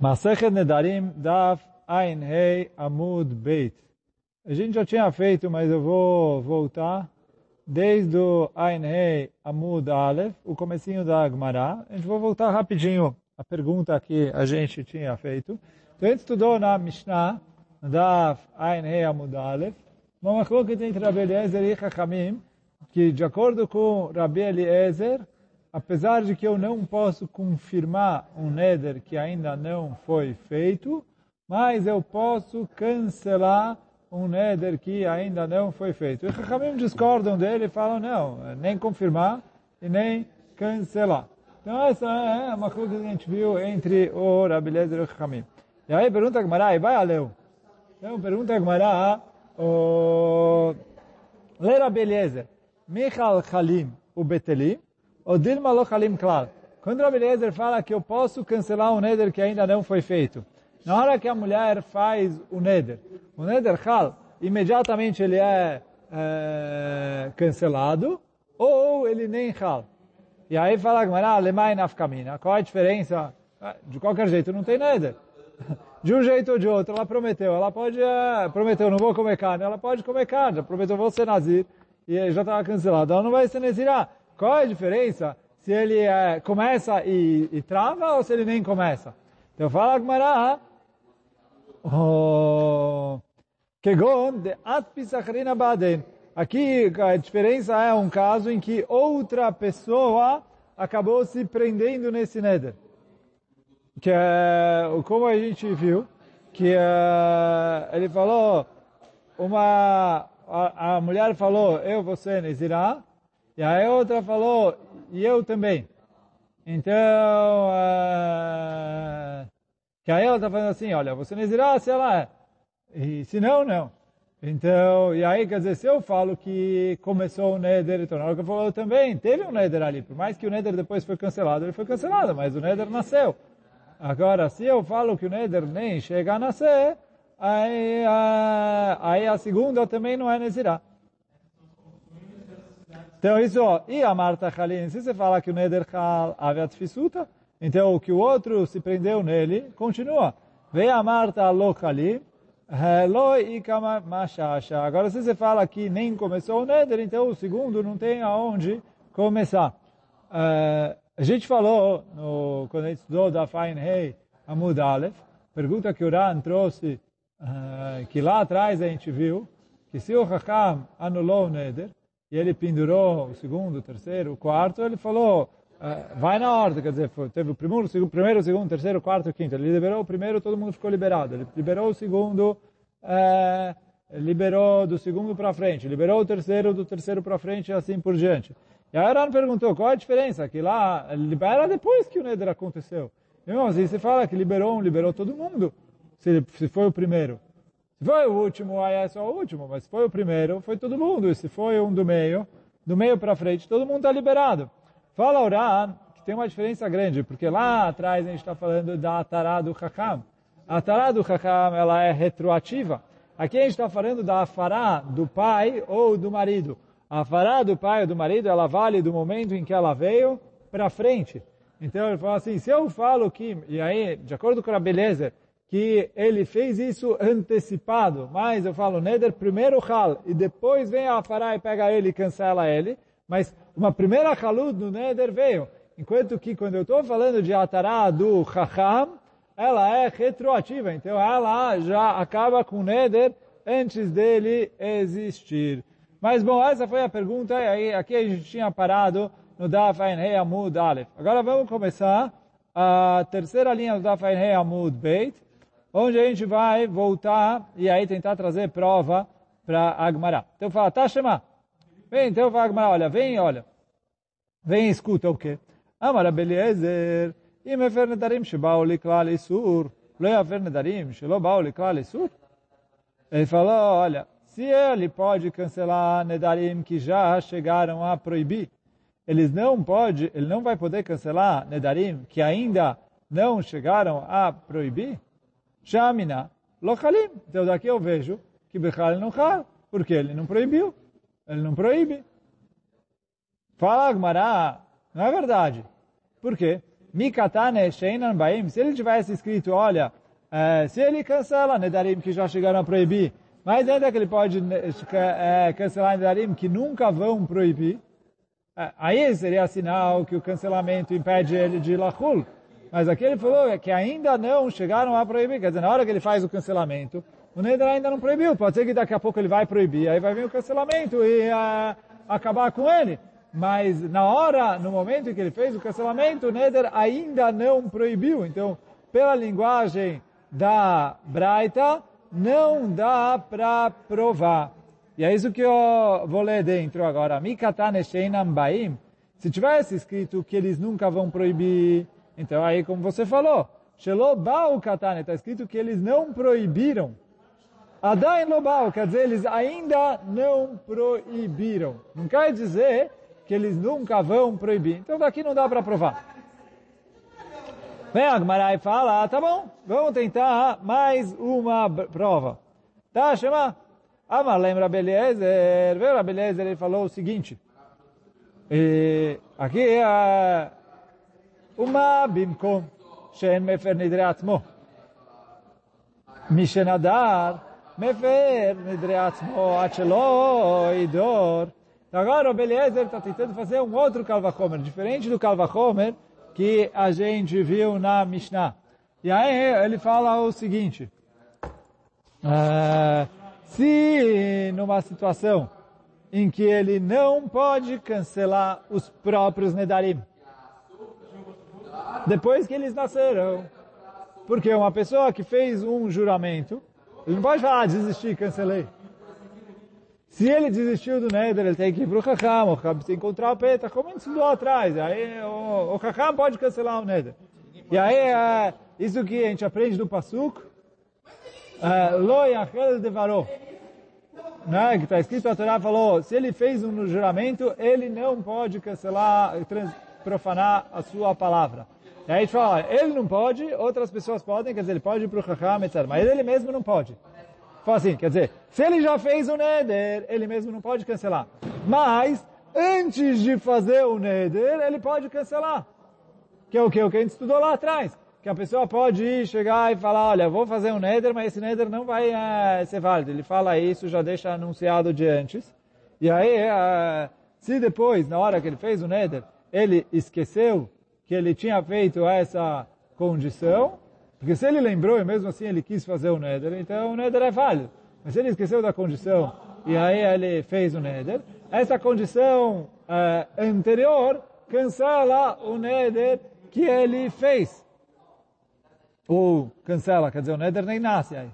Masechet Nedarim Daf Ein Hei Amud Beit. A gente já tinha feito, mas eu vou voltar desde o Ein Hei Amud Aleph, o comecinho da Agmará. A gente vai voltar rapidinho a pergunta que a gente tinha feito. Então a gente estudou na Mishnah, Daf Ein Hei Amud Aleph, uma macloca entre Rabi Eliezer e Chachamim, que de acordo com Rabi Eliezer, apesar de que eu não posso confirmar um neder que ainda não foi feito, mas eu posso cancelar um neder que ainda não foi feito. Os Chachamim discordam dele e falam, não, nem confirmar e nem cancelar. Então essa é uma coisa que a gente viu entre o Rabi Lezer e o Chachamim. E aí pergunta a Gemara, e vai Aleu. Então pergunta a Gemara, o... Lê Rabi Eliezer, Michal Chalim, o Betelim, o Dilma Lochalim Klal. Quando o Eliezer fala que eu posso cancelar um neder que ainda não foi feito, na hora que a mulher faz o neder, o neder Chal, imediatamente ele é, é cancelado, ou ele nem Chal. E aí fala Gemara, Alemai Nafkamina, qual a diferença? De qualquer jeito não tem neder. De um jeito ou de outro, ela prometeu, ela pode, é, prometeu, não vou comer carne, ela pode comer carne, prometeu, vou ser nazir, e já estava cancelado, ela não vai ser nazirá. Qual é a diferença se ele é, começa e, e, trava ou se ele nem começa? Então fala Gmará, Kegon de Atpisachrina Baden. Aqui a diferença é um caso em que outra pessoa acabou se prendendo nesse neder. Que é, como a gente viu, que é, ele falou, uma, a, a mulher falou, eu, você, Nezirah, e a outra falou, e eu também. Então, uh, que aí ela está falando assim, olha, você Nezirá se ela é. E se não, não. Então, e aí, quer dizer, se eu falo que começou o Neder, hora que eu falo, eu também, teve um Neder ali, por mais que o Neder depois foi cancelado, ele foi cancelado, mas o Neder nasceu. Agora, se eu falo que o Neder nem chega a nascer, aí, uh, aí a segunda também não é Nezirá. Então isso, e a Marta Halim, se você fala que o Neder Hal aviat fisuta, então o que o outro se prendeu nele, continua. Vem a Marta lo Halim, lo ikama machasha. Agora se você fala que nem começou o Neder, então o segundo não tem aonde começar. Uh, a gente falou, no, quando a gente estudou da Fain Hei Amud Aleph, pergunta que o Ran trouxe, uh, que lá atrás a gente viu, que se o Hakam anulou o Neder, e ele pendurou o segundo, o terceiro, o quarto, ele falou, uh, vai na ordem, quer dizer, foi, teve o primeiro, o segundo, primeiro, o segundo, o terceiro, o quarto, o quinto. Ele liberou o primeiro, todo mundo ficou liberado. Ele liberou o segundo, uh, liberou do segundo para frente, liberou o terceiro, do terceiro para frente e assim por diante. E aí Aran perguntou, qual é a diferença? Que lá, libera depois que o Neder aconteceu. Irmão, assim, você fala que liberou um, liberou todo mundo, se, se foi o primeiro. Foi o último, aí é só o último, mas foi o primeiro, foi todo mundo. E se foi um do meio, do meio para frente, todo mundo está liberado. Fala Uran que tem uma diferença grande, porque lá atrás a gente está falando da Atará do Hakam. A Atará do Hakam, ela é retroativa. Aqui a gente está falando da Afará do pai ou do marido. A Afará do pai ou do marido, ela vale do momento em que ela veio para frente. Então ele fala assim, se eu falo que, e aí, de acordo com a beleza, que ele fez isso antecipado, mas eu falo, Neder primeiro Hal, e depois vem a Afará e pega ele e cancela ele, mas uma primeira Halud no Neder veio, enquanto que quando eu estou falando de Atará do Chacham, ela é retroativa, então ela já acaba com o Neder antes dele existir. Mas bom, essa foi a pergunta, e aí aqui a gente tinha parado no Daf Ein Hei Amud Aleph. Agora vamos começar a terceira linha do Daf Ein Hei Amud Beit, onde a gente vai voltar e aí tentar trazer prova para Agmará. Então fala, tá, Shema? Vem, então fala Agmará, olha, vem, olha. Vem escuta o quê? Amara Beliezer, nedarim shebao liklal isur, shelo bao sur. Ele falou, olha, se ele pode cancelar nedarim que já chegaram a proibir, eles não pode, ele não vai poder cancelar nedarim que ainda não chegaram a proibir? Shamina, lochalim. Então daqui eu vejo que Bechal não chal, porque ele não proibiu. Ele não proíbe. Fala Agmará, não é verdade. Por quê? Mikatane Sheinan Baim, se ele tivesse escrito, olha, é, se ele cancela Nedarim que já chegaram a proibir, mas ainda que ele pode é, cancelar Nedarim que nunca vão proibir, é, aí seria sinal que o cancelamento impede ele de Lachul. Mas aqui ele falou que ainda não chegaram a proibir, quer dizer, na hora que ele faz o cancelamento, o Neder ainda não proibiu. Pode ser que daqui a pouco ele vai proibir, aí vai vir o cancelamento e uh, acabar com ele. Mas na hora, no momento em que ele fez o cancelamento, o Neder ainda não proibiu. Então, pela linguagem da Braita, não dá para provar. E é isso que eu vou ler dentro agora. Mikatane Sheinam. Se tivesse escrito que eles nunca vão proibir então aí, como você falou, Shelobau Katane, está escrito que eles não proibiram. Adain Lobau, quer dizer, eles ainda não proibiram. Não quer dizer que eles nunca vão proibir. Então daqui não dá para provar. Vem a e fala, ah, tá bom, vamos tentar mais uma prova. Tá, chama? Amar lembra Beliezer, veio a Beliezer, ele falou o seguinte, e aqui é ומה במקום שאין מפר נדרי עצמו? מי שנדר, מפר נדרי עצמו עד שלא ידור. Agora o Beliezer está tentando fazer um outro Kalvachomer, diferente do Kalvachomer que a gente viu na Mishnah. E aí ele fala o seguinte, uh, se numa situação em que ele não pode cancelar os próprios Nedarim, depois que eles nasceram. Porque uma pessoa que fez um juramento, ele não pode falar, ah, desisti, cancelei. Se ele desistiu do Neder, ele tem que ir para o Chacham, o Chacham precisa encontrar o Peta, como a gente estudou atrás. Aí o, o pode cancelar o Neder. E aí, é, isso que a gente aprende do Pasuk, é, Lo Yachel Devaró. Né, que está escrito, a Torá falou, se ele fez um juramento, ele não pode cancelar, profanar a sua palavra. E aí gente fala, ele não pode, outras pessoas podem, quer dizer, ele pode ir para o Chacham, etc. Mas ele mesmo não pode. Fala assim, quer dizer, se ele já fez o Neder, ele mesmo não pode cancelar. Mas, antes de fazer o Neder, ele pode cancelar. Que é o que? O que a gente estudou lá atrás. Que a pessoa pode ir, chegar e falar, olha, vou fazer um Neder, mas esse Neder não vai é, ser válido. Ele fala isso, já deixa anunciado de antes. E aí, é, se depois, na hora que ele fez o Neder, ele esqueceu que ele tinha feito essa condição, porque se ele lembrou e mesmo assim ele quis fazer o Neder, então o Neder é válido. Mas se ele esqueceu da condição e aí ele fez o Neder, essa condição uh, anterior cancela o Neder que ele fez. Ou cancela, quer dizer, o Neder nem nasce aí.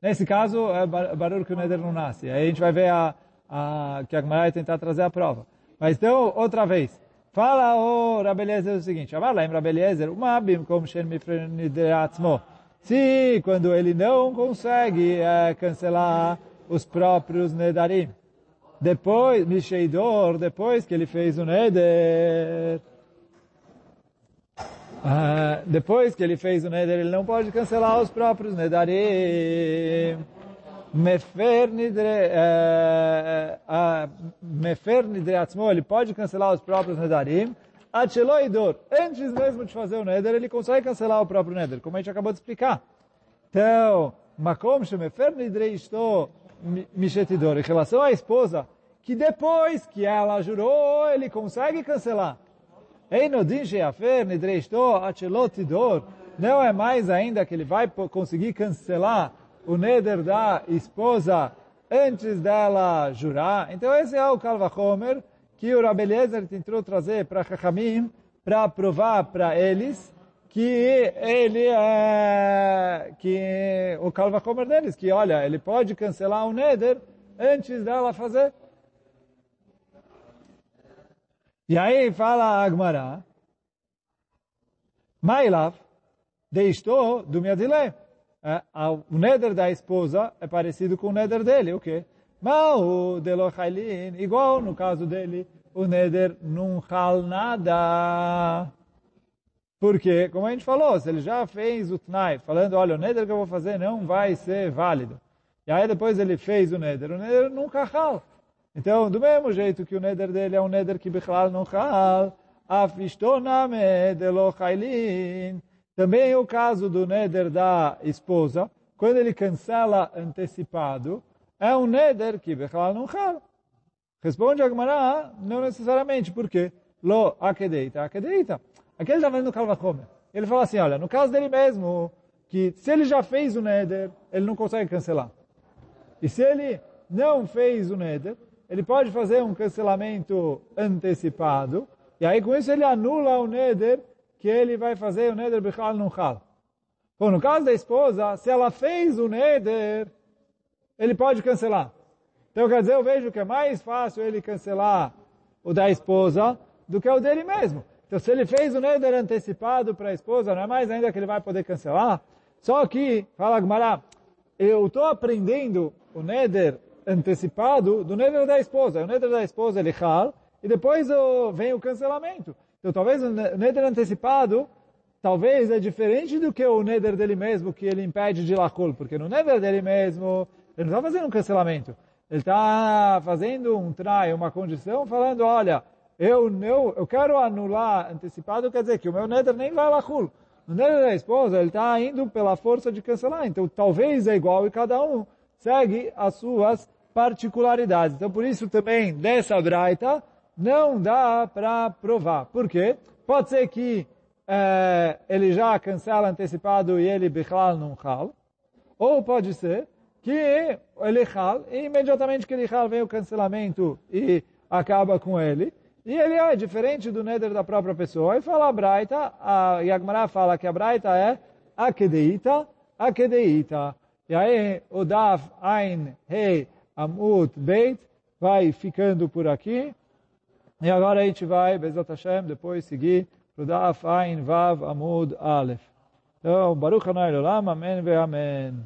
Nesse caso, é barulho que o Neder não nasce. Aí a gente vai ver a, a, que a Gemara tentar trazer a prova. Mas então, outra vez, Fala o Rabeliezer o seguinte, Amar em Rabeliezer, uma bim como shen mifrenideatzmo. Se quando ele não consegue é, cancelar os próprios nedarim, depois, Misheidor, depois que ele fez o neder, uh, depois que ele fez o neder, ele não pode cancelar os próprios nedarim. Mefer nidre, mefer nidre atzmo, ele pode cancelar os próprios nedarim, Acheloidor, antes mesmo de fazer o neder, ele consegue cancelar o próprio neder, como a gente acabou de explicar. Então, makom shemefer nidre isto mishetidor, em relação à esposa, que depois que ela jurou, ele consegue cancelar. Einodin sheafer nidre isto achelotidor, não é mais ainda que ele vai conseguir cancelar o neder da esposa antes dela jurar. Então esse é o Kalvachomer que o Rabeliezer tentou trazer para Chachamim para provar para eles que ele é que o Kalvachomer deles, que olha, ele pode cancelar o neder antes dela fazer. E aí fala Agmará, Mailav, deixou do Miadilé é, o neder da esposa é parecido com o neder dele, o quê? Mau de lochailin, igual no caso dele, o neder não hal nada. Porque, como a gente falou, se ele já fez o tnai, falando, olha, o neder que eu vou fazer não vai ser válido. E aí depois ele fez o neder, o neder nunca hal. Então, do mesmo jeito que o neder dele é um neder que Bichlal não hal, afishtoname delo chailin. Também o caso do neder da esposa, quando ele cancela antecipado, é um neder que Bechalal não chal. Responde a Gemara, não necessariamente, por quê? Lo akedeita, akedeita. Aqui ele está vendo Kalvachomer. Ele fala assim, olha, no caso dele mesmo, que se ele já fez o neder, ele não consegue cancelar. E se ele não fez o neder, ele pode fazer um cancelamento antecipado, e aí com isso ele anula o neder que ele vai fazer o neder bichal no chal. Bom, no caso da esposa, se ela fez o neder, ele pode cancelar. Então quer dizer, eu vejo que é mais fácil ele cancelar o da esposa do que o dele mesmo. Então se ele fez o neder antecipado para a esposa, não é mais ainda que ele vai poder cancelar. Só que, fala Gmará, eu estou aprendendo o neder antecipado do neder da esposa. O neder da esposa ele chal, e depois vem o cancelamento. Então talvez o neder antecipado, talvez é diferente do que o neder dele mesmo, que ele impede de lacol, porque no neder dele mesmo, ele não está fazendo um cancelamento. Ele está fazendo um trai, uma condição, falando, olha, eu, eu, eu quero anular antecipado, quer dizer que o meu neder nem vai lacul. No neder da esposa, ele está indo pela força de cancelar. Então talvez é igual e cada um segue as suas particularidades. Então, por isso também, dessa braita, não dá para provar. Por quê? Pode ser que é, ele já cancela antecipado e ele bichlal não chal. Ou pode ser que ele chal e imediatamente que ele chal vem o cancelamento e acaba com ele. E ele é diferente do neder da própria pessoa. E fala a Braita, a Yagmará fala que a Braita é akedeita, akedeita. E aí o Daf Ein Hei Amut Beit vai ficando por aqui. E agora a gente vai, Bezat Hashem, depois seguir para o Vav Amud Aleph. Então, Baruch Olam, Amém ve Amém.